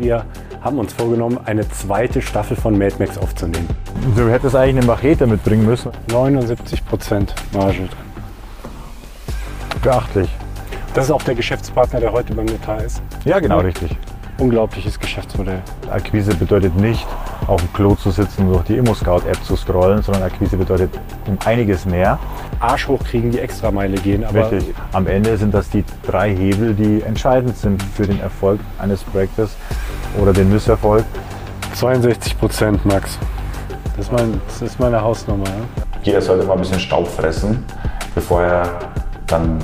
Wir haben uns vorgenommen, eine zweite Staffel von Mad Max aufzunehmen. Du hättest eigentlich eine Machete mitbringen müssen. 79% Marge drin. Beachtlich. Das ist auch der Geschäftspartner, der heute beim Notar ist. Ja, genau, richtig. Unglaubliches Geschäftsmodell. Akquise bedeutet nicht, auf dem Klo zu sitzen und durch die ImmoScout-App zu scrollen, sondern Akquise bedeutet um einiges mehr. Arsch hochkriegen, die Extrameile gehen. Aber Richtig. Am Ende sind das die drei Hebel, die entscheidend sind für den Erfolg eines Projektes oder den Misserfolg. 62% Max. Das ist, mein, das ist meine Hausnummer. Ja? Jeder sollte mal ein bisschen Staub fressen, bevor er dann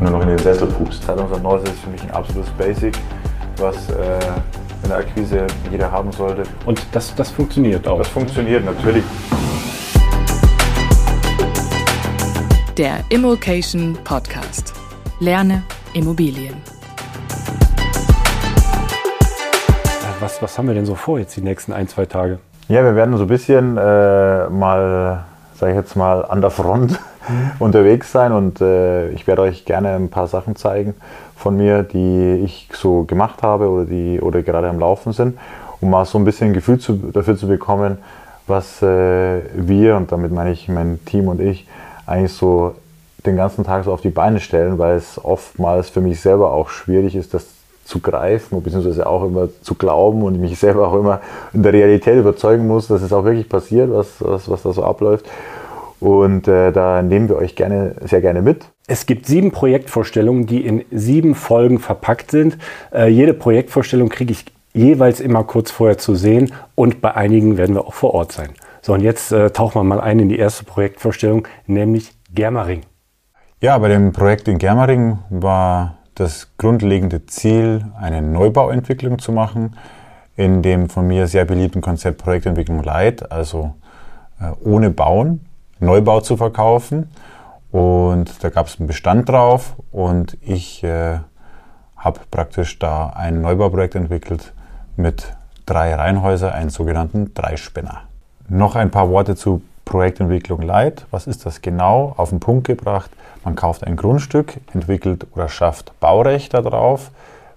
nur noch in den Sessel pupst. 2019 ist für mich ein absolutes Basic, was äh, in der Akquise jeder haben sollte. Und das, das funktioniert auch. Das funktioniert natürlich. Der Immokation Podcast. Lerne Immobilien. Was, was haben wir denn so vor jetzt die nächsten ein, zwei Tage? Ja, wir werden so ein bisschen äh, mal, sage ich jetzt mal, an der Front unterwegs sein und äh, ich werde euch gerne ein paar Sachen zeigen von mir, die ich so gemacht habe oder die oder gerade am Laufen sind, um mal so ein bisschen ein Gefühl zu, dafür zu bekommen, was äh, wir und damit meine ich mein Team und ich eigentlich so den ganzen Tag so auf die Beine stellen, weil es oftmals für mich selber auch schwierig ist, das zu greifen, beziehungsweise auch immer zu glauben und mich selber auch immer in der Realität überzeugen muss, dass es auch wirklich passiert, was, was, was da so abläuft. Und äh, da nehmen wir euch gerne, sehr gerne mit. Es gibt sieben Projektvorstellungen, die in sieben Folgen verpackt sind. Äh, jede Projektvorstellung kriege ich jeweils immer kurz vorher zu sehen und bei einigen werden wir auch vor Ort sein. So, und jetzt äh, tauchen wir mal ein in die erste Projektvorstellung, nämlich Germering. Ja, bei dem Projekt in Germering war das grundlegende Ziel, eine Neubauentwicklung zu machen, in dem von mir sehr beliebten Konzept Projektentwicklung Light, also äh, ohne Bauen, Neubau zu verkaufen. Und da gab es einen Bestand drauf und ich äh, habe praktisch da ein Neubauprojekt entwickelt mit drei Reihenhäusern, einen sogenannten Dreispänner. Noch ein paar Worte zu Projektentwicklung Light. Was ist das genau? Auf den Punkt gebracht. Man kauft ein Grundstück, entwickelt oder schafft Baurecht darauf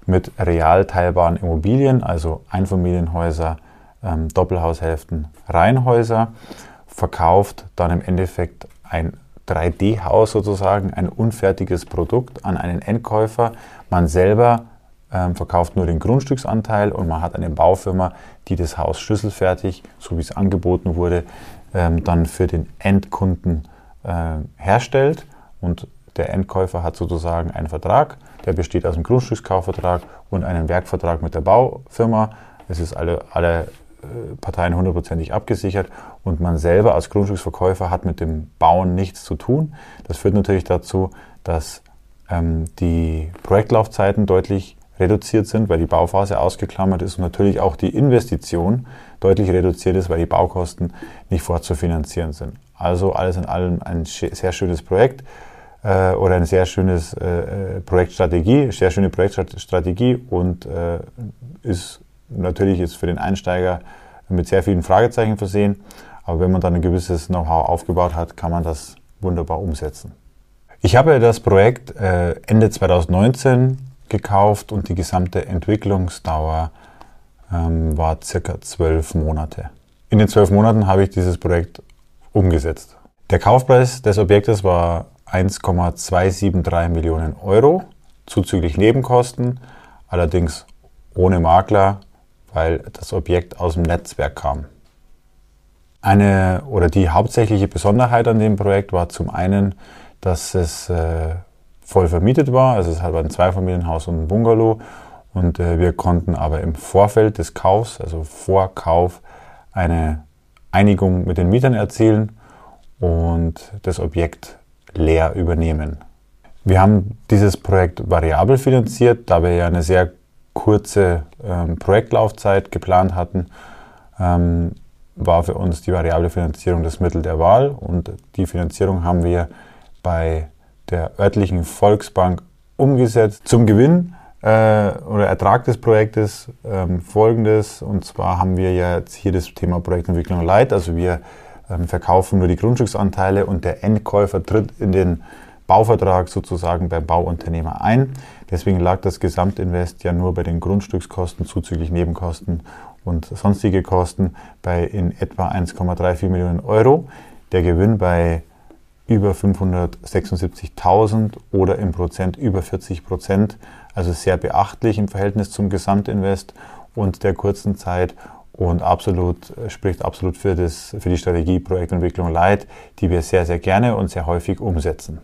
mit real teilbaren Immobilien, also Einfamilienhäuser, ähm, Doppelhaushälften, Reihenhäuser, verkauft dann im Endeffekt ein 3D-Haus sozusagen, ein unfertiges Produkt an einen Endkäufer. Man selber ähm, verkauft nur den Grundstücksanteil und man hat eine Baufirma, die das Haus schlüsselfertig, so wie es angeboten wurde, ähm, dann für den Endkunden äh, herstellt. Und der Endkäufer hat sozusagen einen Vertrag, der besteht aus einem Grundstückskaufvertrag und einem Werkvertrag mit der Baufirma. Es ist alle, alle Parteien hundertprozentig abgesichert und man selber als Grundstücksverkäufer hat mit dem Bauen nichts zu tun. Das führt natürlich dazu, dass ähm, die Projektlaufzeiten deutlich reduziert sind, weil die Bauphase ausgeklammert ist und natürlich auch die Investition deutlich reduziert ist, weil die Baukosten nicht fortzufinanzieren sind. Also alles in allem ein sehr schönes Projekt äh, oder eine sehr schönes äh, äh, Projektstrategie, sehr schöne Projektstrategie und äh, ist natürlich jetzt für den Einsteiger mit sehr vielen Fragezeichen versehen. Aber wenn man dann ein gewisses Know-how aufgebaut hat, kann man das wunderbar umsetzen. Ich habe das Projekt äh, Ende 2019 gekauft und die gesamte Entwicklungsdauer ähm, war circa zwölf Monate. In den zwölf Monaten habe ich dieses Projekt umgesetzt. Der Kaufpreis des Objektes war 1,273 Millionen Euro zuzüglich Nebenkosten, allerdings ohne Makler, weil das Objekt aus dem Netzwerk kam. Eine oder die hauptsächliche Besonderheit an dem Projekt war zum einen, dass es äh, voll vermietet war. Also es war ein Zweifamilienhaus und ein Bungalow. Und äh, wir konnten aber im Vorfeld des Kaufs, also vor Kauf, eine Einigung mit den Mietern erzielen und das Objekt leer übernehmen. Wir haben dieses Projekt variabel finanziert, da wir ja eine sehr kurze ähm, Projektlaufzeit geplant hatten, ähm, war für uns die variable Finanzierung das Mittel der Wahl und die Finanzierung haben wir bei der örtlichen Volksbank umgesetzt. Zum Gewinn äh, oder Ertrag des Projektes ähm, folgendes, und zwar haben wir ja jetzt hier das Thema Projektentwicklung Light, also wir ähm, verkaufen nur die Grundstücksanteile und der Endkäufer tritt in den Bauvertrag sozusagen beim Bauunternehmer ein. Deswegen lag das Gesamtinvest ja nur bei den Grundstückskosten zuzüglich Nebenkosten und sonstige Kosten bei in etwa 1,34 Millionen Euro. Der Gewinn bei über 576.000 oder im Prozent über 40 Prozent, also sehr beachtlich im Verhältnis zum Gesamtinvest und der kurzen Zeit und absolut spricht absolut für, das, für die Strategie Projektentwicklung Light, die wir sehr, sehr gerne und sehr häufig umsetzen.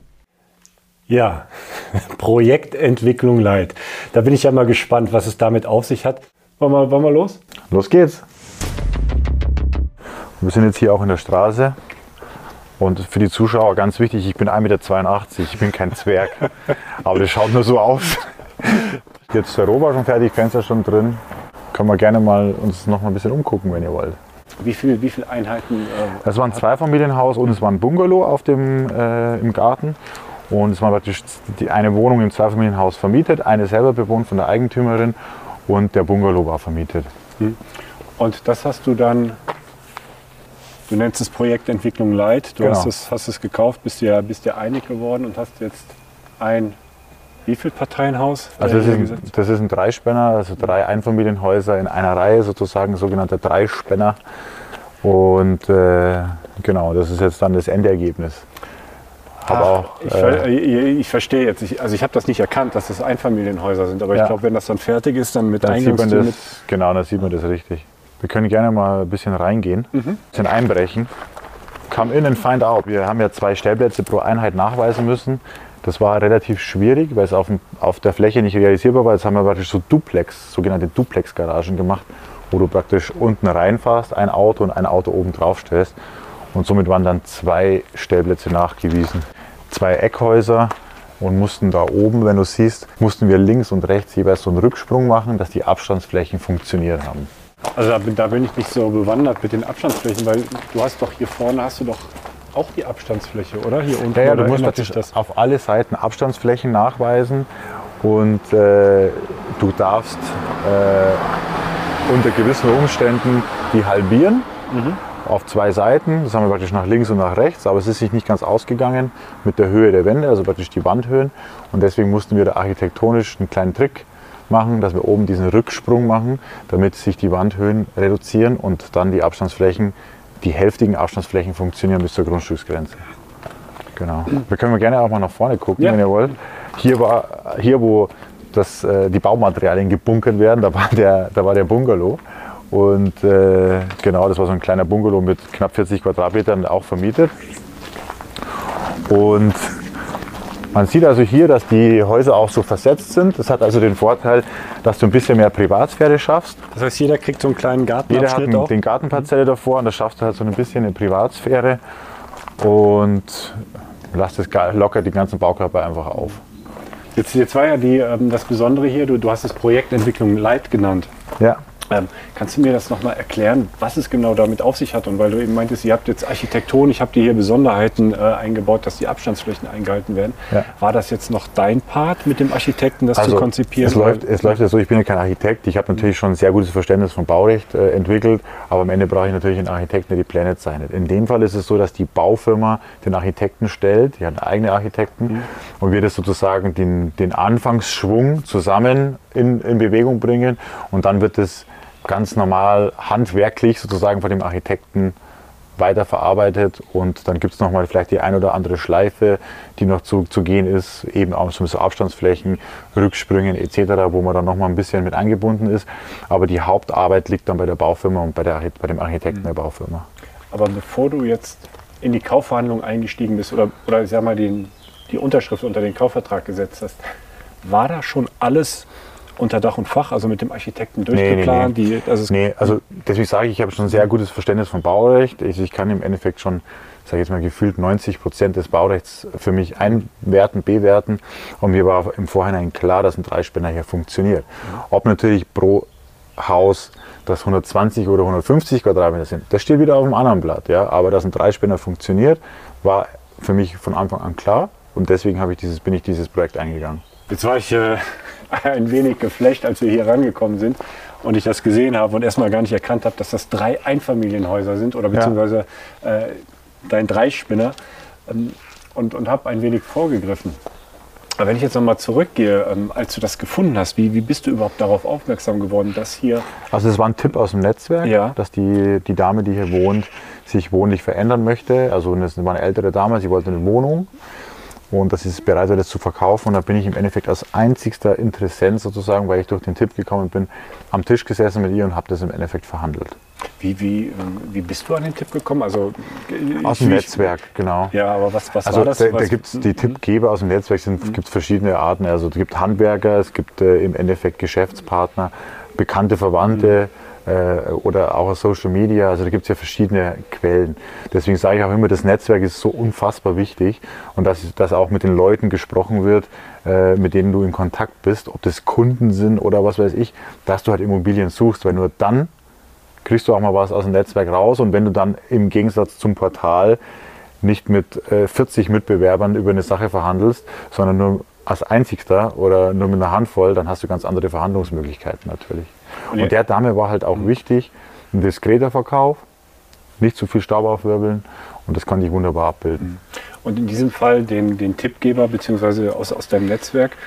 Ja, Projektentwicklung Light. Da bin ich ja mal gespannt, was es damit auf sich hat. Wollen wir, wollen wir los? Los geht's. Wir sind jetzt hier auch in der Straße. Und für die Zuschauer ganz wichtig, ich bin 1,82 Meter, ich bin kein Zwerg. Aber das schaut nur so aus. Jetzt ist der Rohbau schon fertig, Fenster schon drin. Können wir gerne mal uns noch mal ein bisschen umgucken, wenn ihr wollt. Wie viele wie viel Einheiten? Äh, das war ein Zweifamilienhaus und es war ein Bungalow auf dem, äh, im Garten. Und es war praktisch die, eine Wohnung im Zweifamilienhaus vermietet, eine selber bewohnt von der Eigentümerin und der Bungalow war vermietet. Hm. Und das hast du dann, du nennst es Projektentwicklung Light, du genau. hast, es, hast es gekauft, bist dir, bist dir einig geworden und hast jetzt ein wie viel Parteienhaus? Also das ist, ein, das ist ein Dreispänner, also drei Einfamilienhäuser in einer Reihe, sozusagen sogenannter Dreispänner. Und äh, genau, das ist jetzt dann das Endergebnis. Aber auch, ich, äh, ich, verstehe jetzt. Ich, also ich habe das nicht erkannt, dass das Einfamilienhäuser sind. Aber ja. ich glaube, wenn das dann fertig ist, dann mit dann das, Genau, dann sieht man das richtig. Wir können gerne mal ein bisschen reingehen, mhm. ein bisschen einbrechen. Come in and find out. Wir haben ja zwei Stellplätze pro Einheit nachweisen müssen. Das war relativ schwierig, weil es auf, auf der Fläche nicht realisierbar war. Jetzt haben wir praktisch so Duplex, sogenannte Duplex-Garagen gemacht, wo du praktisch unten reinfährst, ein Auto und ein Auto oben drauf stellst. Und somit waren dann zwei Stellplätze nachgewiesen. Zwei Eckhäuser und mussten da oben, wenn du siehst, mussten wir links und rechts jeweils so einen Rücksprung machen, dass die Abstandsflächen funktioniert haben. Also da bin, da bin ich nicht so bewandert mit den Abstandsflächen, weil du hast doch hier vorne hast du doch auch die Abstandsfläche, oder? Hier unten. Ja, ja du musst natürlich das? auf alle Seiten Abstandsflächen nachweisen und äh, du darfst äh, unter gewissen Umständen die halbieren. Mhm auf zwei Seiten. Das haben wir praktisch nach links und nach rechts, aber es ist sich nicht ganz ausgegangen mit der Höhe der Wände, also praktisch die Wandhöhen. Und deswegen mussten wir da architektonisch einen kleinen Trick machen, dass wir oben diesen Rücksprung machen, damit sich die Wandhöhen reduzieren und dann die Abstandsflächen, die hälftigen Abstandsflächen funktionieren bis zur Grundstücksgrenze. Genau. Wir können gerne auch mal nach vorne gucken, ja. wenn ihr wollt. Hier, war, hier wo das, äh, die Baumaterialien gebunkert werden, da war der, da war der Bungalow. Und äh, genau, das war so ein kleiner Bungalow mit knapp 40 Quadratmetern, auch vermietet. Und man sieht also hier, dass die Häuser auch so versetzt sind. Das hat also den Vorteil, dass du ein bisschen mehr Privatsphäre schaffst. Das heißt, jeder kriegt so einen kleinen Garten. Jeder hat einen, den Gartenparzelle davor und das schaffst du halt so ein bisschen in Privatsphäre und lässt es locker die ganzen Baukörper einfach auf. Jetzt, jetzt war ja die, ähm, das Besondere hier, du, du hast es Projektentwicklung Light genannt. Ja. Ähm, kannst du mir das nochmal erklären, was es genau damit auf sich hat? Und weil du eben meintest, ihr habt jetzt Architekton, ich habe dir hier Besonderheiten äh, eingebaut, dass die Abstandsflächen eingehalten werden. Ja. War das jetzt noch dein Part mit dem Architekten, das also zu konzipieren? Es läuft, es läuft ja so, ich bin ja kein Architekt, ich habe natürlich schon ein sehr gutes Verständnis von Baurecht äh, entwickelt, aber am Ende brauche ich natürlich einen Architekten, der die Pläne zeichnet. In dem Fall ist es so, dass die Baufirma den Architekten stellt, die hat eigene Architekten mhm. und wir das sozusagen den, den Anfangsschwung zusammen in, in Bewegung bringen und dann wird es ganz normal handwerklich sozusagen von dem Architekten weiterverarbeitet und dann gibt es nochmal vielleicht die ein oder andere Schleife, die noch zu, zu gehen ist, eben auch so Abstandsflächen, Rücksprüngen etc., wo man dann nochmal ein bisschen mit eingebunden ist. Aber die Hauptarbeit liegt dann bei der Baufirma und bei, der, bei dem Architekten mhm. der Baufirma. Aber bevor du jetzt in die Kaufverhandlung eingestiegen bist oder, oder ich sag mal den, die Unterschrift unter den Kaufvertrag gesetzt hast, war da schon alles unter Dach und Fach, also mit dem Architekten durchgeplant? Nee, nee, nee. Die, also nee, also deswegen sage ich, ich habe schon ein sehr gutes Verständnis von Baurecht. Ich, ich kann im Endeffekt schon, sage ich jetzt mal, gefühlt 90 Prozent des Baurechts für mich einwerten, bewerten. Und mir war im Vorhinein klar, dass ein Dreispänner hier funktioniert. Ob natürlich pro Haus das 120 oder 150 Quadratmeter sind, das steht wieder auf dem anderen Blatt. Ja? Aber dass ein Dreispänner funktioniert, war für mich von Anfang an klar. Und deswegen ich dieses, bin ich dieses Projekt eingegangen. Jetzt war ich äh, ein wenig geflecht, als wir hier rangekommen sind und ich das gesehen habe und erstmal gar nicht erkannt habe, dass das drei Einfamilienhäuser sind oder beziehungsweise äh, dein Dreispinner ähm, und, und habe ein wenig vorgegriffen. Aber wenn ich jetzt nochmal zurückgehe, ähm, als du das gefunden hast, wie, wie bist du überhaupt darauf aufmerksam geworden, dass hier. Also es war ein Tipp aus dem Netzwerk, Ja. dass die, die Dame, die hier wohnt, sich wohnlich verändern möchte. Also das war eine ältere Dame, sie wollte eine Wohnung und dass sie es bereit war, das zu verkaufen. Und da bin ich im Endeffekt als einzigster Interessent sozusagen, weil ich durch den Tipp gekommen bin, am Tisch gesessen mit ihr und habe das im Endeffekt verhandelt. Wie, wie, ähm, wie bist du an den Tipp gekommen? Also, äh, Aus dem Netzwerk, genau. Ja, aber was, was Also war das? da, da gibt es die Tippgeber aus dem Netzwerk, es gibt verschiedene Arten. Also es gibt Handwerker, es gibt äh, im Endeffekt Geschäftspartner, bekannte Verwandte äh, oder auch aus Social Media. Also da gibt es ja verschiedene Quellen. Deswegen sage ich auch immer, das Netzwerk ist so unfassbar wichtig und dass, dass auch mit den Leuten gesprochen wird, äh, mit denen du in Kontakt bist, ob das Kunden sind oder was weiß ich, dass du halt Immobilien suchst, weil nur dann kriegst du auch mal was aus dem Netzwerk raus. Und wenn du dann im Gegensatz zum Portal nicht mit äh, 40 Mitbewerbern über eine Sache verhandelst, sondern nur als einzigster oder nur mit einer Handvoll, dann hast du ganz andere Verhandlungsmöglichkeiten natürlich. Und Und der Dame war halt auch wichtig, ein diskreter Verkauf, nicht zu viel Staub aufwirbeln und das konnte ich wunderbar abbilden. Und in diesem Fall den, den Tippgeber beziehungsweise aus, aus deinem Netzwerk,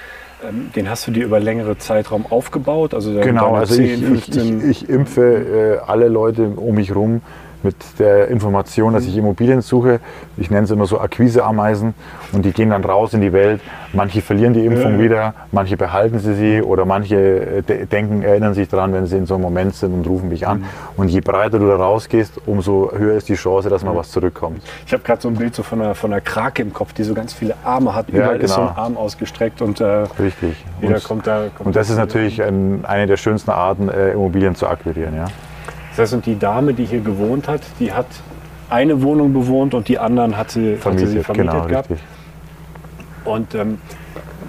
ähm, den hast du dir über längere Zeitraum aufgebaut? Also Genau, also 10, ich, ich, 15 ich, ich impfe äh, alle Leute um mich rum mit der Information, dass ich Immobilien suche. Ich nenne es immer so Akquiseameisen und die gehen dann raus in die Welt. Manche verlieren die Impfung Ja. wieder, manche behalten sie sie oder manche äh, de denken, erinnern sich daran, wenn sie in so einem Moment sind und rufen mich Mhm. an. Und je breiter du da rausgehst, umso höher ist die Chance, dass mal was zurückkommt. Ich habe gerade so ein Bild so von einer, von einer Krake im Kopf, die so ganz viele Arme hat. Ja, Überall ist so ein genau. Arm ausgestreckt und äh, Richtig. jeder Und, kommt da. Kommt und das ist natürlich ein, eine der schönsten Arten, äh, Immobilien zu akquirieren. Ja? Das heißt, und die Dame, die hier gewohnt hat, die hat eine Wohnung bewohnt und die anderen hat sie hat sie, sie vermietet genau, gehabt. richtig. Und ähm,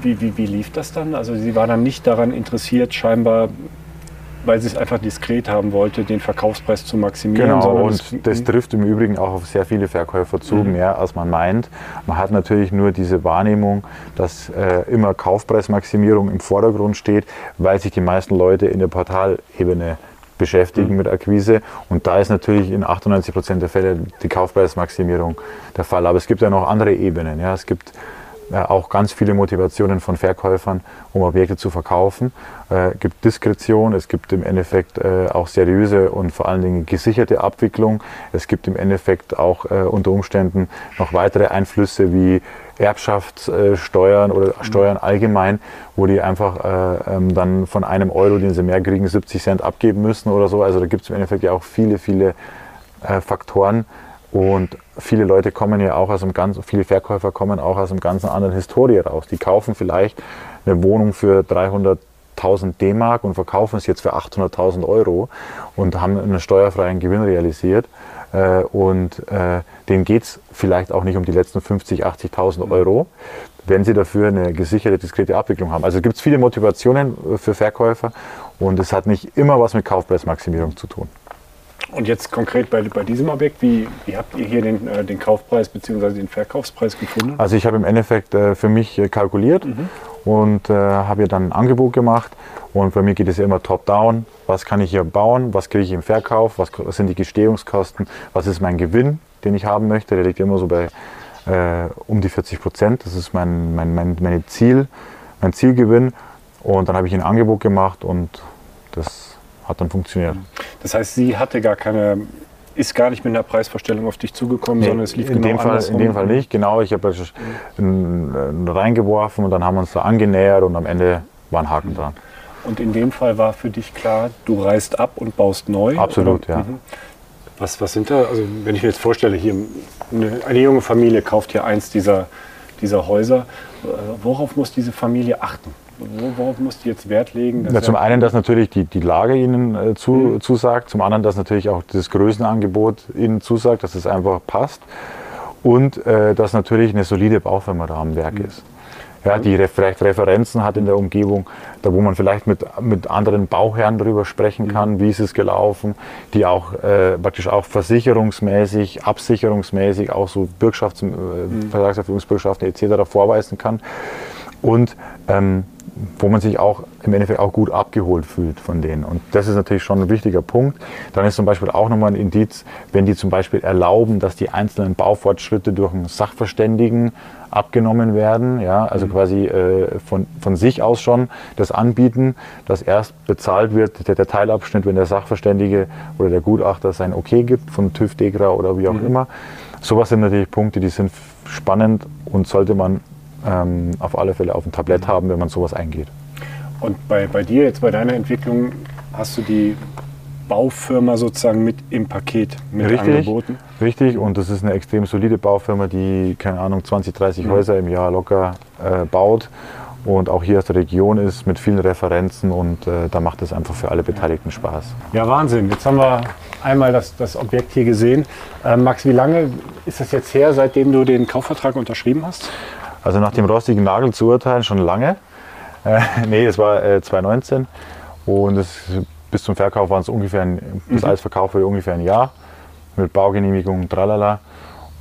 wie, wie, wie lief das dann? Also sie war dann nicht daran interessiert, scheinbar, weil sie es einfach diskret haben wollte, den Verkaufspreis zu maximieren. Genau, und das trifft im Übrigen auch auf sehr viele Verkäufer zu, mehr als man meint. Man hat natürlich nur diese Wahrnehmung, dass äh, immer Kaufpreismaximierung im Vordergrund steht, weil sich die meisten Leute in der Portalebene beschäftigen mit Akquise. Und da ist natürlich in 98 Prozent der Fälle die Kaufpreismaximierung der Fall. Aber es gibt ja noch andere Ebenen. Ja. Es gibt auch ganz viele Motivationen von Verkäufern, um Objekte zu verkaufen. Äh, gibt Diskretion, es gibt im Endeffekt äh, auch seriöse und vor allen Dingen gesicherte Abwicklung. Es gibt im Endeffekt auch äh, unter Umständen noch weitere Einflüsse wie Erbschaftssteuern oder Steuern allgemein, wo die einfach äh, ähm, dann von einem Euro, den sie mehr kriegen, 70 Cent abgeben müssen oder so. Also da gibt es im Endeffekt ja auch viele, viele äh, Faktoren. Und viele Leute kommen ja auch aus einem ganz, viele Verkäufer kommen auch aus einem ganz anderen Historie raus. Die kaufen vielleicht eine Wohnung für 300.000 D-Mark und verkaufen es jetzt für 800.000 Euro und haben einen steuerfreien Gewinn realisiert. Äh, und äh, denen geht es vielleicht auch nicht um die letzten 50.000, 80.000 Euro, wenn sie dafür eine gesicherte, diskrete Abwicklung haben. Also gibt es viele Motivationen äh, für Verkäufer und es hat nicht immer was mit Kaufpreismaximierung zu tun. Und jetzt konkret bei, bei diesem Objekt, wie, wie habt ihr hier den, äh, den Kaufpreis bzw. den Verkaufspreis gefunden? Also ich habe im Endeffekt äh, für mich äh, kalkuliert und äh, habe ihr dann ein Angebot gemacht. Und bei mir geht es ja immer top-down. Was kann ich hier bauen? Was kriege ich im Verkauf? Was, was sind die Gestehungskosten? Was ist mein Gewinn, den ich haben möchte? Der liegt immer so bei äh, um die 40 Prozent. Das ist mein, mein, mein, meine Ziel, mein Zielgewinn. Und dann habe ich ein Angebot gemacht und das hat dann funktioniert. Das heißt, sie hatte gar keine, ist gar nicht mit einer Preisvorstellung auf dich zugekommen, sondern es lief in, genau dem Fall, in dem Fall nicht, genau. Ich habe reingeworfen und dann haben wir uns da angenähert und am Ende war ein Haken dran. Und in dem Fall war für dich klar, du reist ab und baust neu? Absolut, oder? ja. Mhm. Was, was sind da, also wenn ich mir jetzt vorstelle, hier eine, eine junge Familie kauft hier eins dieser, dieser Häuser, äh, worauf muss diese Familie achten? Wo- Worauf muss die jetzt Wert legen? dass Ja, zum einen, dass natürlich die, die Lage ihnen äh, zu, zusagt, zum anderen, dass natürlich auch das Größenangebot ihnen zusagt, dass es einfach passt und äh, dass natürlich eine solide Baufirma da am Werk ist. Ja, die vielleicht Referenzen hat in der Umgebung, da wo man vielleicht mit, mit anderen Bauherren darüber sprechen kann, wie ist es gelaufen, die auch äh, praktisch auch versicherungsmäßig, absicherungsmäßig auch so Bürgschafts-, äh, Vertragserfüllungsbürgschaften etc. vorweisen kann. Und ähm, wo man sich auch im Endeffekt auch gut abgeholt fühlt von denen. Und das ist natürlich schon ein wichtiger Punkt. Dann ist zum Beispiel auch nochmal ein Indiz, wenn die zum Beispiel erlauben, dass die einzelnen Baufortschritte durch einen Sachverständigen abgenommen werden, ja, also mhm. quasi äh, von, von sich aus schon das anbieten, dass erst bezahlt wird der, der Teilabschnitt, wenn der Sachverständige oder der Gutachter sein Okay gibt von TÜV, DEGRA oder wie auch mhm. immer. Sowas sind natürlich Punkte, die sind spannend und sollte man ähm, auf alle Fälle auf dem Tablett haben, wenn man sowas eingeht. Und bei, bei dir jetzt, bei deiner Entwicklung, hast du die Baufirma sozusagen mit im Paket mit richtig, angeboten? Richtig, und das ist eine extrem solide Baufirma, die, keine Ahnung, 20, 30 mhm. Häuser im Jahr locker äh, baut und auch hier aus der Region ist mit vielen Referenzen und äh, da macht es einfach für alle Beteiligten Spaß. Ja, Wahnsinn. Jetzt haben wir einmal das, das Objekt hier gesehen. Äh, Max, wie lange ist das jetzt her, seitdem du den Kaufvertrag unterschrieben hast? Also nach dem rostigen Nagel zu urteilen schon lange. Äh, nee, es war äh, 2019 und es, bis zum Verkauf waren es ungefähr, ein, bis mhm. alles verkauft wurde, ungefähr ein Jahr mit Baugenehmigung, tralala.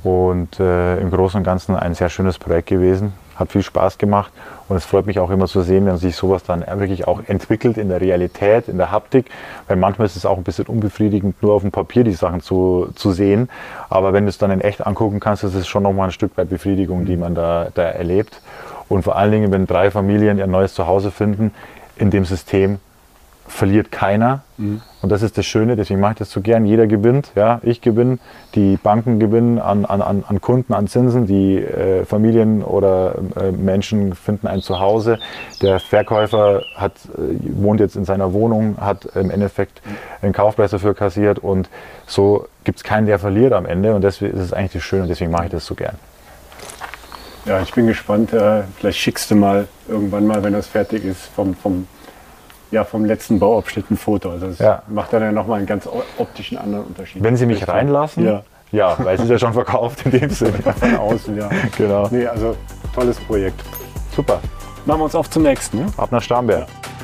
Und äh, im Großen und Ganzen ein sehr schönes Projekt gewesen, hat viel Spaß gemacht und es freut mich auch immer zu sehen, wenn sich sowas dann wirklich auch entwickelt in der Realität, in der Haptik, weil manchmal ist es auch ein bisschen unbefriedigend, nur auf dem Papier die Sachen zu, zu sehen, aber wenn du es dann in echt angucken kannst, ist es schon nochmal ein Stück weit Befriedigung, die man da, da erlebt. Und vor allen Dingen, wenn drei Familien ihr neues Zuhause finden in dem System, verliert keiner. Mhm. Und das ist das Schöne, deswegen mache ich das so gern. Jeder gewinnt, ja, ich gewinne, die Banken gewinnen an, an, an Kunden, an Zinsen, die äh, Familien oder äh, Menschen finden ein Zuhause. Der Verkäufer hat, äh, wohnt jetzt in seiner Wohnung, hat im Endeffekt einen Kaufpreis dafür kassiert und so gibt es keinen, der verliert am Ende. Und deswegen ist es eigentlich das Schöne und deswegen mache ich das so gern. Ja, ich bin gespannt. Äh, vielleicht schickst du mal irgendwann mal, wenn das fertig ist, vom, vom ja, vom letzten Bauabschnitt ein Foto. Also das ja. macht dann ja nochmal einen ganz optischen anderen Unterschied. Wenn Sie mich reinlassen? Ja. Ja, weil es ist ja schon verkauft in dem Sinne. Von außen, ja. Genau. Nee, also tolles Projekt. Super. Machen wir uns auf zum nächsten. Ne? Ab nach Starnberg. Ja.